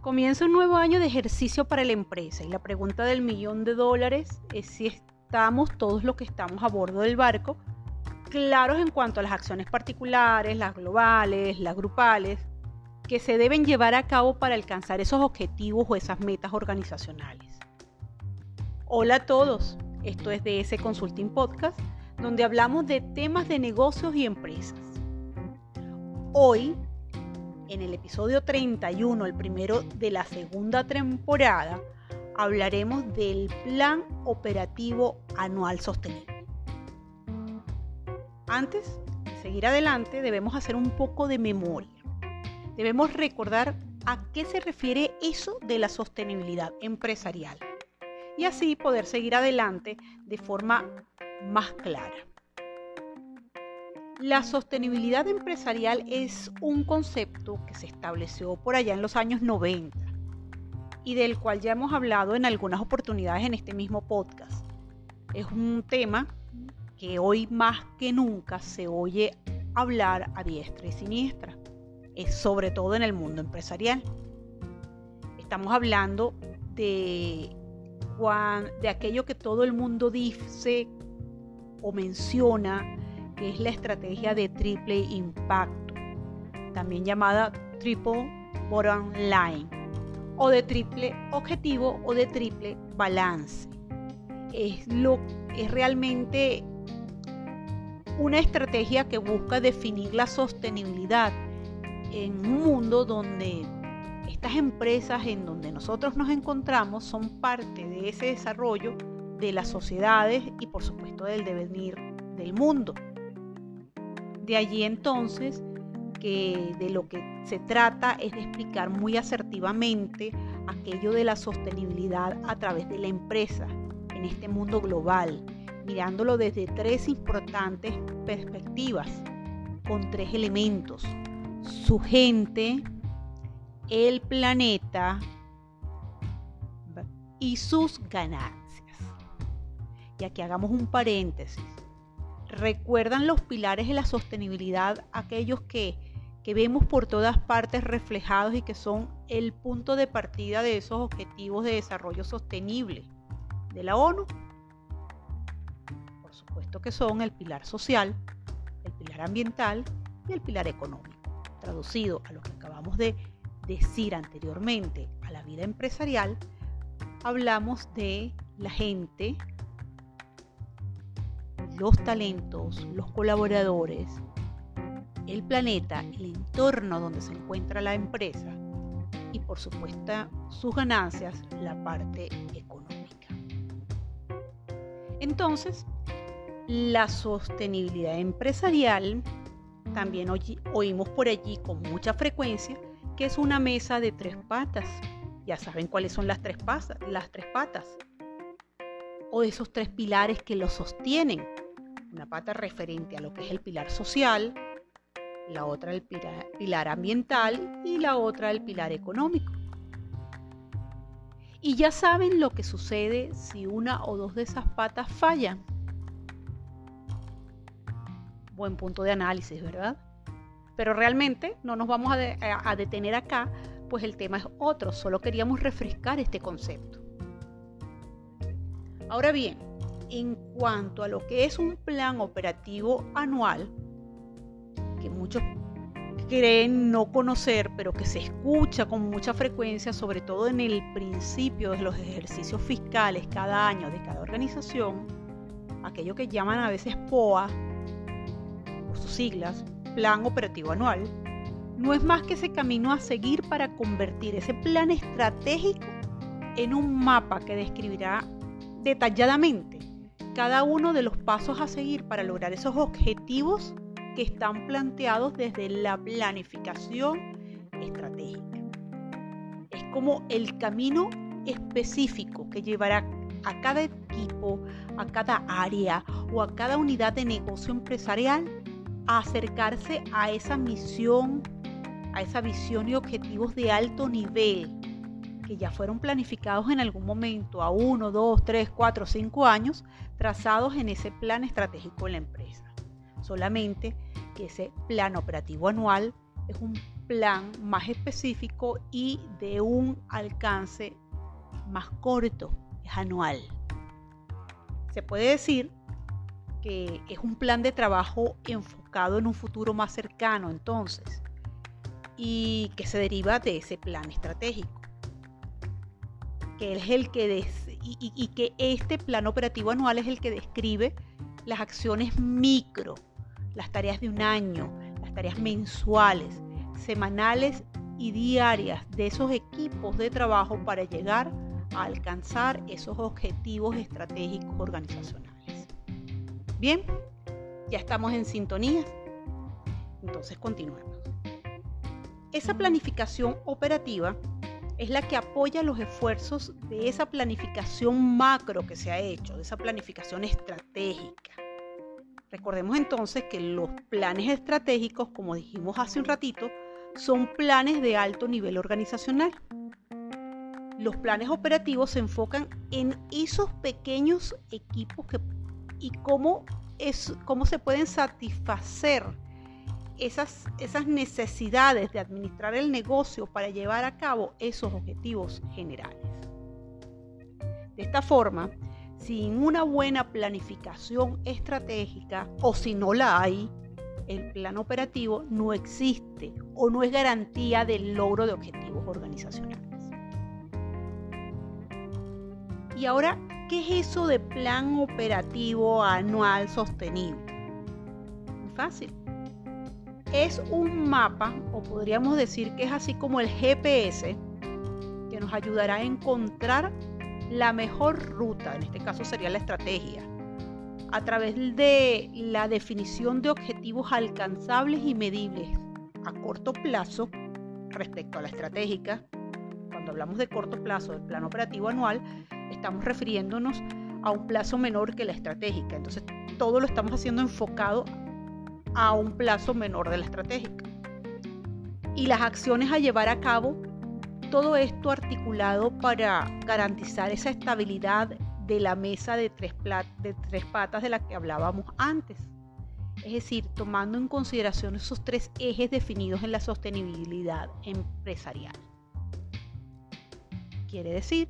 Comienza un nuevo año de ejercicio para la empresa y la pregunta del millón de dólares es si estamos todos los que estamos a bordo del barco claros en cuanto a las acciones particulares, las globales, las grupales, que se deben llevar a cabo para alcanzar esos objetivos o esas metas organizacionales. Hola a todos, esto es ese Consulting Podcast, donde hablamos de temas de negocios y empresas. Hoy en el episodio 31, el primero de la segunda temporada, hablaremos del Plan Operativo Anual Sostenible. Antes de seguir adelante, debemos hacer un poco de memoria. Debemos recordar a qué se refiere eso de la sostenibilidad empresarial y así poder seguir adelante de forma más clara. La sostenibilidad empresarial es un concepto que se estableció por allá en los años 90 y del cual ya hemos hablado en algunas oportunidades en este mismo podcast. Es un tema que hoy más que nunca se oye hablar a diestra y siniestra, es sobre todo en el mundo empresarial. Estamos hablando de, de aquello que todo el mundo dice o menciona que es la estrategia de triple impacto, también llamada triple bottom line, o de triple objetivo o de triple balance. Es, lo, es realmente una estrategia que busca definir la sostenibilidad en un mundo donde estas empresas en donde nosotros nos encontramos son parte de ese desarrollo de las sociedades y por supuesto del devenir del mundo. De allí entonces que de lo que se trata es de explicar muy asertivamente aquello de la sostenibilidad a través de la empresa en este mundo global, mirándolo desde tres importantes perspectivas, con tres elementos, su gente, el planeta y sus ganancias. Y aquí hagamos un paréntesis recuerdan los pilares de la sostenibilidad, aquellos que, vemos por todas partes reflejados y que son el punto de partida de esos objetivos de desarrollo sostenible de la ONU. Por supuesto que son el pilar social, el pilar ambiental y el pilar económico. Traducido a lo que acabamos de decir anteriormente a la vida empresarial, hablamos de la gente, los talentos, los colaboradores, el planeta, el entorno donde se encuentra la empresa y por supuesto sus ganancias, la parte económica. Entonces, la sostenibilidad empresarial, también oímos por allí con mucha frecuencia que es una mesa de tres patas. Ya saben cuáles son las tres, patas, las tres patas. O esos tres pilares que lo sostienen una pata referente a lo que es el pilar social, la otra el pilar, ambiental y la otra el pilar económico. Y ya saben lo que sucede si una o dos de esas patas fallan. Buen punto de análisis, ¿verdad? Pero realmente no nos vamos a, detener acá, pues el tema es otro, solo queríamos refrescar este concepto. Ahora bien, en cuanto a lo que es un plan operativo anual, que muchos creen no conocer, pero que se escucha con mucha frecuencia, sobre todo en el principio de los ejercicios fiscales cada año de cada organización, aquello que llaman a veces POA, por sus siglas, Plan Operativo Anual, no es más que ese camino a seguir para convertir ese plan estratégico en un mapa que describirá detalladamente cada uno de los pasos a seguir para lograr esos objetivos que están planteados desde la planificación estratégica. Es como el camino específico que llevará a cada equipo, a cada área o a cada unidad de negocio empresarial a acercarse a esa misión, a esa visión y objetivos de alto nivel que ya fueron planificados en algún momento a uno, dos, tres, cuatro, cinco años, trazados en ese plan estratégico de la empresa. Solamente que ese plan operativo anual es un plan más específico y de un alcance más corto, es anual. Se puede decir que es un plan de trabajo enfocado en un futuro más cercano entonces y que se deriva de ese plan estratégico que es el que y, que este plan operativo anual es el que describe las acciones micro, las tareas de un año, las tareas mensuales, semanales y diarias de esos equipos de trabajo para llegar a alcanzar esos objetivos estratégicos organizacionales. Bien, ya estamos en sintonía. Entonces continuemos. Esa planificación operativa es la que apoya los esfuerzos de esa planificación macro que se ha hecho, de esa planificación estratégica. Recordemos entonces que los planes estratégicos, como dijimos hace un ratito, son planes de alto nivel organizacional. Los planes operativos se enfocan en esos pequeños equipos que, y cómo, es, cómo se pueden satisfacer esas, necesidades de administrar el negocio para llevar a cabo esos objetivos generales. De esta forma, sin una buena planificación estratégica o si no la hay, el plan operativo no existe o no es garantía del logro de objetivos organizacionales. Y ahora, ¿qué es eso de plan operativo anual sostenible? Muy fácil es un mapa, o podríamos decir que es así como el GPS, que nos ayudará a encontrar la mejor ruta, en este caso sería la estrategia, a través de la definición de objetivos alcanzables y medibles a corto plazo respecto a la estratégica. Cuando hablamos de corto plazo del plan operativo anual, estamos refiriéndonos a un plazo menor que la estratégica. Entonces, todo lo estamos haciendo enfocado a un plazo menor de la estratégica. Y las acciones a llevar a cabo, todo esto articulado para garantizar esa estabilidad de la mesa de tres, de tres patas de la que hablábamos antes. Es decir, tomando en consideración esos tres ejes definidos en la sostenibilidad empresarial. Quiere decir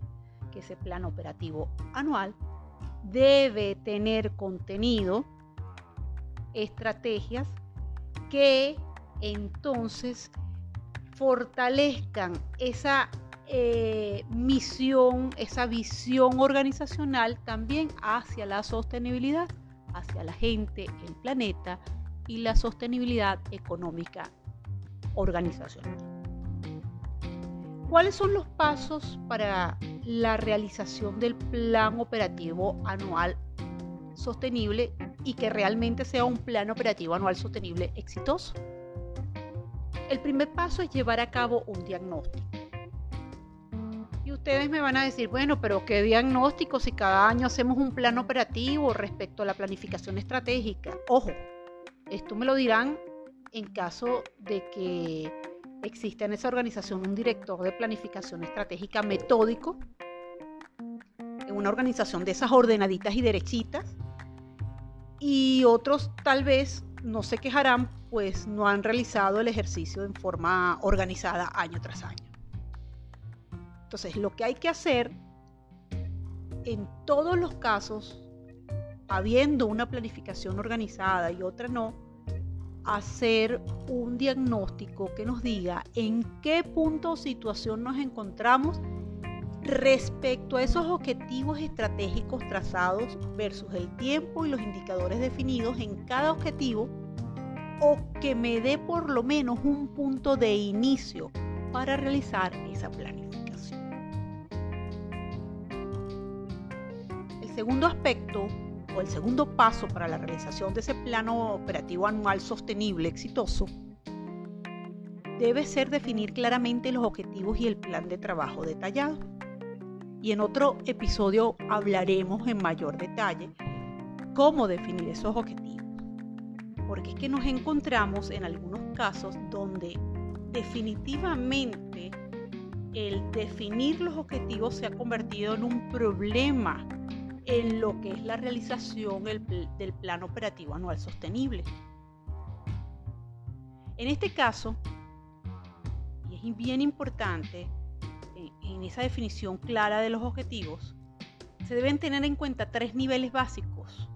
que ese plan operativo anual debe tener contenido estrategias que entonces fortalezcan esa eh, misión, esa visión organizacional también hacia la sostenibilidad, hacia la gente, el planeta y la sostenibilidad económica organizacional. ¿Cuáles son los pasos para la realización del plan operativo anual sostenible y que realmente sea un plan operativo anual sostenible exitoso. El primer paso es llevar a cabo un diagnóstico. Y ustedes me van a decir, bueno, pero ¿qué diagnóstico si cada año hacemos un plan operativo respecto a la planificación estratégica? Ojo, esto me lo dirán en caso de que exista en esa organización un director de planificación estratégica metódico, en una organización de esas ordenaditas y derechitas, y otros tal vez no se quejarán pues no han realizado el ejercicio en forma organizada año tras año. Entonces lo que hay que hacer en todos los casos, habiendo una planificación organizada y otra no, hacer un diagnóstico que nos diga en qué punto o situación nos encontramos respecto a esos objetivos estratégicos trazados versus el tiempo y los indicadores definidos en cada objetivo o que me dé por lo menos un punto de inicio para realizar esa planificación. El segundo aspecto o el segundo paso para la realización de ese plano operativo anual sostenible exitoso debe ser definir claramente los objetivos y el plan de trabajo detallado y en otro episodio hablaremos en mayor detalle cómo definir esos objetivos. Porque es que nos encontramos en algunos casos donde definitivamente el definir los objetivos se ha convertido en un problema en lo que es la realización del plan operativo anual sostenible. En este caso, es bien importante en esa definición clara de los objetivos, se deben tener en cuenta tres niveles básicos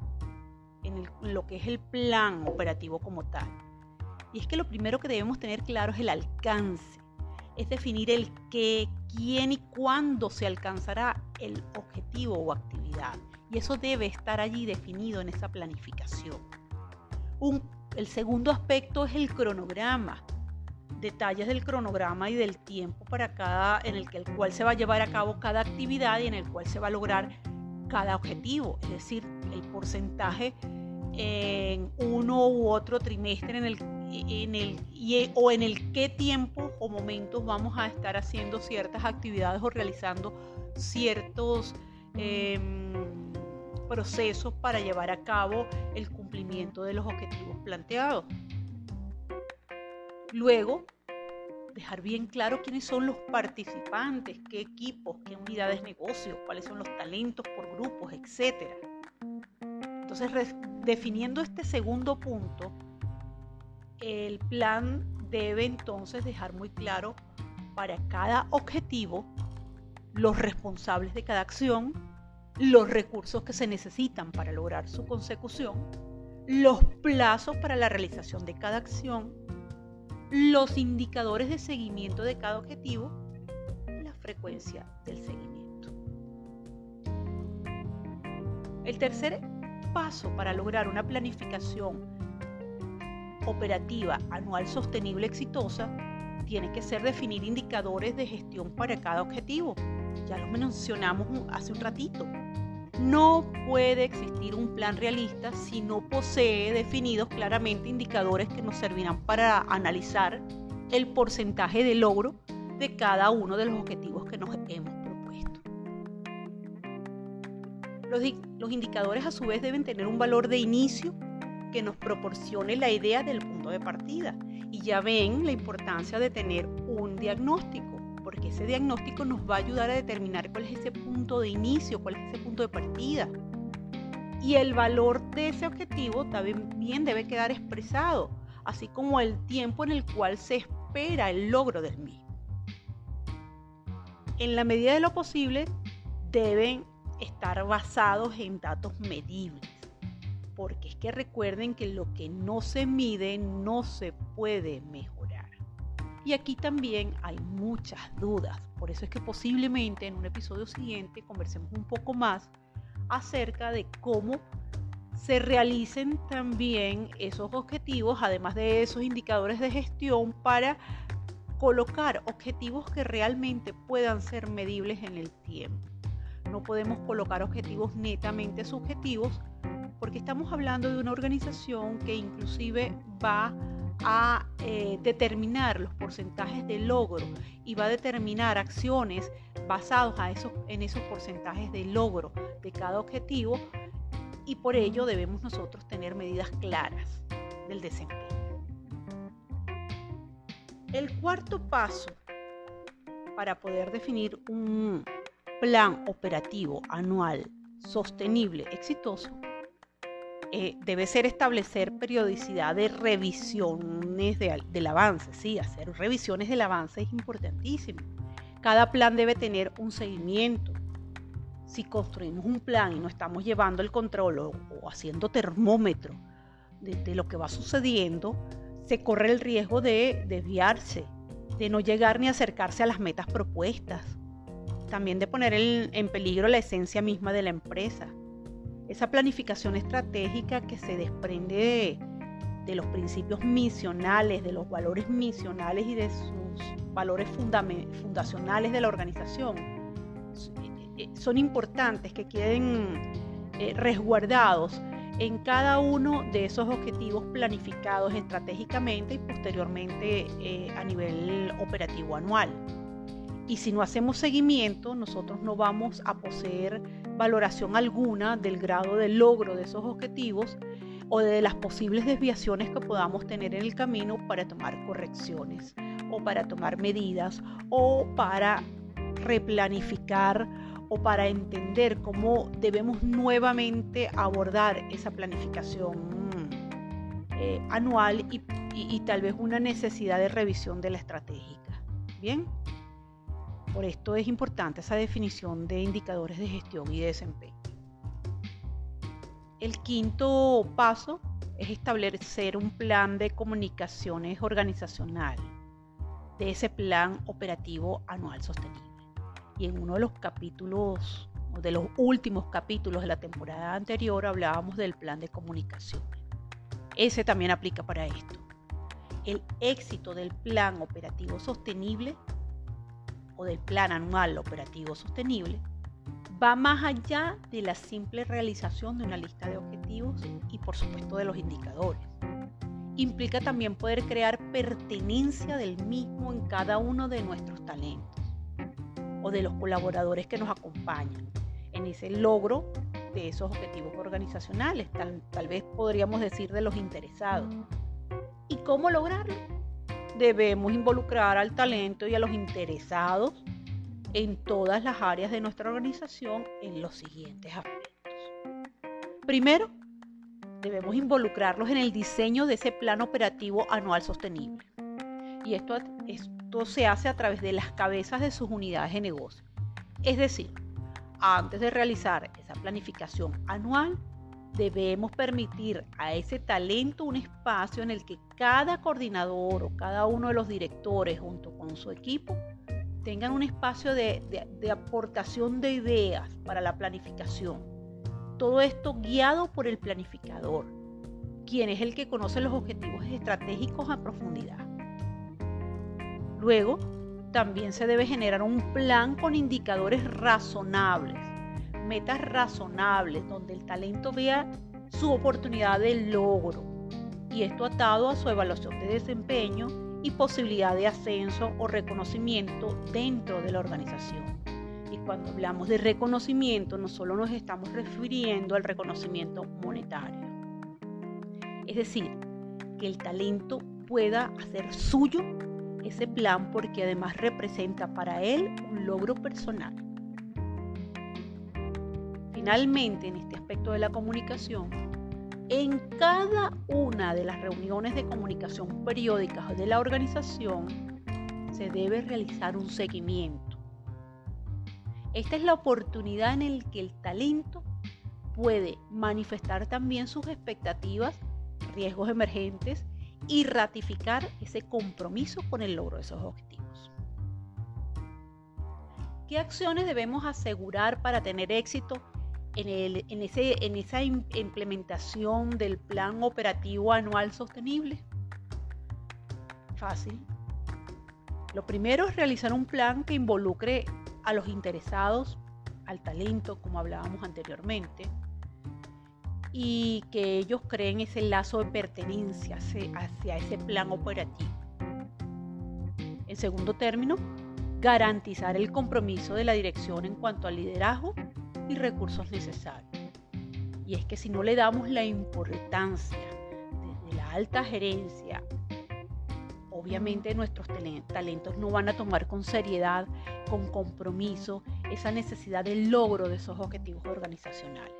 en, lo que es el plan operativo como tal. Y es que lo primero que debemos tener claro es el alcance, es definir el qué, quién y cuándo se alcanzará el objetivo o actividad. Y eso debe estar allí definido en esa planificación. el segundo aspecto es el cronograma, detalles del cronograma y del tiempo para cada, en el, que, el cual se va a llevar a cabo cada actividad y en el cual se va a lograr cada objetivo, es decir, el porcentaje en uno u otro trimestre en el, en el, o en el qué tiempo o momentos vamos a estar haciendo ciertas actividades o realizando ciertos em, procesos para llevar a cabo el cumplimiento de los objetivos planteados. Luego, dejar bien claro quiénes son los participantes, qué equipos, qué unidades de negocio, cuáles son los talentos por grupos, etc. Entonces, definiendo este segundo punto, el plan debe entonces dejar muy claro para cada objetivo los responsables de cada acción, los recursos que se necesitan para lograr su consecución, los plazos para la realización de cada acción, los indicadores de seguimiento de cada objetivo y la frecuencia del seguimiento. El tercer paso para lograr una planificación operativa anual sostenible exitosa tiene que ser definir indicadores de gestión para cada objetivo. Ya lo mencionamos hace un ratito. No puede existir un plan realista si no posee definidos claramente indicadores que nos servirán para analizar el porcentaje de logro de cada uno de los objetivos que nos hemos propuesto. Los, indicadores a su vez deben tener un valor de inicio que nos proporcione la idea del punto de partida. Y ya ven la importancia de tener un diagnóstico porque ese diagnóstico nos va a ayudar a determinar cuál es ese punto de inicio, cuál es ese punto de partida. Y el valor de ese objetivo también debe quedar expresado, así como el tiempo en el cual se espera el logro del mismo. En la medida de lo posible, deben estar basados en datos medibles, porque es que recuerden que lo que no se mide no se puede mejorar. Y aquí también hay muchas dudas, por eso es que posiblemente en un episodio siguiente conversemos un poco más acerca de cómo se realicen también esos objetivos, además de esos indicadores de gestión, para colocar objetivos que realmente puedan ser medibles en el tiempo. No podemos colocar objetivos netamente subjetivos porque estamos hablando de una organización que inclusive va a a eh, determinar los porcentajes de logro y va a determinar acciones basadas a esos, en esos porcentajes de logro de cada objetivo y por ello debemos nosotros tener medidas claras del desempeño. El cuarto paso para poder definir un plan operativo anual sostenible, exitoso, eh, debe ser establecer periodicidad de revisiones del avance, sí, hacer revisiones del avance es importantísimo. Cada plan debe tener un seguimiento. Si construimos un plan y no estamos llevando el control o, haciendo termómetro de, lo que va sucediendo, se corre el riesgo de desviarse, de no llegar ni acercarse a las metas propuestas, también de poner en peligro la esencia misma de la empresa esa planificación estratégica que se desprende de, los principios misionales, de los valores misionales y de sus valores fundacionales de la organización, eh, eh, son importantes que queden eh, resguardados en cada uno de esos objetivos planificados estratégicamente y posteriormente a nivel operativo anual. Y si no hacemos seguimiento, nosotros no vamos a poseer valoración alguna del grado de logro de esos objetivos o de las posibles desviaciones que podamos tener en el camino para tomar correcciones o para tomar medidas o para replanificar o para entender cómo debemos nuevamente abordar esa planificación eh, anual y, y tal vez una necesidad de revisión de la estratégica. Bien, por esto es importante esa definición de indicadores de gestión y de desempeño. El quinto paso es establecer un plan de comunicaciones organizacional de ese plan operativo anual sostenible. Y en uno de los capítulos, de los últimos capítulos de la temporada anterior, hablábamos del plan de comunicaciones. Ese también aplica para esto. El éxito del plan operativo sostenible o del plan anual operativo sostenible va más allá de la simple realización de una lista de objetivos y por supuesto de los indicadores. Implica también poder crear pertenencia del mismo en cada uno de nuestros talentos o de los colaboradores que nos acompañan en ese logro de esos objetivos organizacionales, tal, tal vez podríamos decir de los interesados. ¿Y cómo lograrlo? Debemos involucrar al talento y a los interesados en todas las áreas de nuestra organización en los siguientes aspectos. Primero, debemos involucrarlos en el diseño de ese plan operativo anual sostenible. Y esto, esto se hace a través de las cabezas de sus unidades de negocio. Es decir, antes de realizar esa planificación anual, debemos permitir a ese talento un espacio en el que cada coordinador o cada uno de los directores junto con su equipo tengan un espacio de, aportación de ideas para la planificación. Todo esto guiado por el planificador, quien es el que conoce los objetivos estratégicos a profundidad. Luego, también se debe generar un plan con indicadores razonables, metas razonables, donde el talento vea su oportunidad de logro y esto atado a su evaluación de desempeño y posibilidad de ascenso o reconocimiento dentro de la organización. Y cuando hablamos de reconocimiento, no solo nos estamos refiriendo al reconocimiento monetario. Es decir, que el talento pueda hacer suyo ese plan porque además representa para él un logro personal. Finalmente, en este aspecto de la comunicación, en cada una de las reuniones de comunicación periódicas de la organización se debe realizar un seguimiento. Esta es la oportunidad en la que el talento puede manifestar también sus expectativas, riesgos emergentes y ratificar ese compromiso con el logro de esos objetivos. ¿Qué acciones debemos asegurar para tener éxito en, ese, en esa implementación del plan operativo anual sostenible? Fácil. Lo primero es realizar un plan que involucre a los interesados, al talento, como hablábamos anteriormente, y que ellos creen ese lazo de pertenencia hacia ese plan operativo. En segundo término, garantizar el compromiso de la dirección en cuanto al liderazgo y recursos necesarios. Y es que si no le damos la importancia desde la alta gerencia, obviamente nuestros talentos no van a tomar con seriedad, con compromiso, esa necesidad del logro de esos objetivos organizacionales.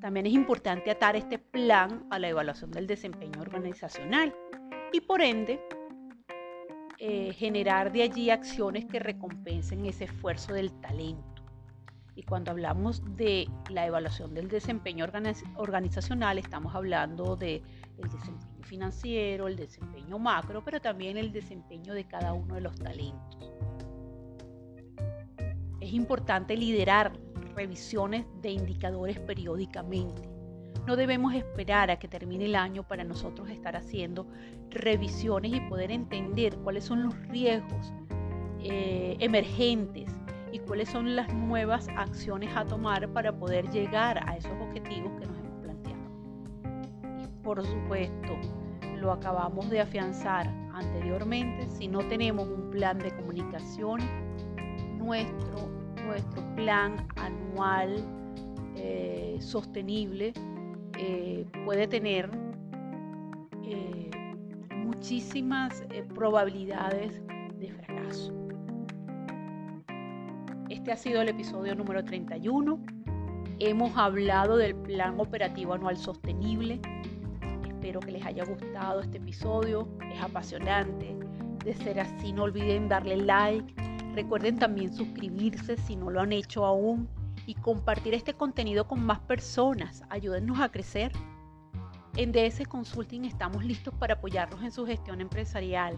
También es importante atar este plan a la evaluación del desempeño organizacional y por ende eh, generar de allí acciones que recompensen ese esfuerzo del talento. Y cuando hablamos de la evaluación del desempeño organizacional, estamos hablando del desempeño financiero, el desempeño macro, pero también el desempeño de cada uno de los talentos. Es importante liderar revisiones de indicadores periódicamente. No debemos esperar a que termine el año para nosotros estar haciendo revisiones y poder entender cuáles son los riesgos eh, emergentes y cuáles son las nuevas acciones a tomar para poder llegar a esos objetivos que nos hemos planteado. Y por supuesto, lo acabamos de afianzar anteriormente, si no tenemos un plan de comunicación, nuestro, nuestro plan anual eh, sostenible eh, puede tener eh, muchísimas probabilidades de fracaso. Este ha sido el episodio número 31. Hemos hablado del Plan Operativo Anual Sostenible. Espero que les haya gustado este episodio. Es apasionante. De ser así, no olviden darle like. Recuerden también suscribirse si no lo han hecho aún y compartir este contenido con más personas. Ayúdennos a crecer. En DS Consulting estamos listos para apoyarlos en su gestión empresarial.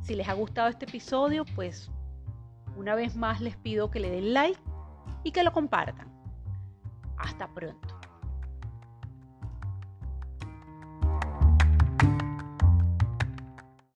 Si les ha gustado este episodio, pues una vez más les pido que le den like y que lo compartan. Hasta pronto.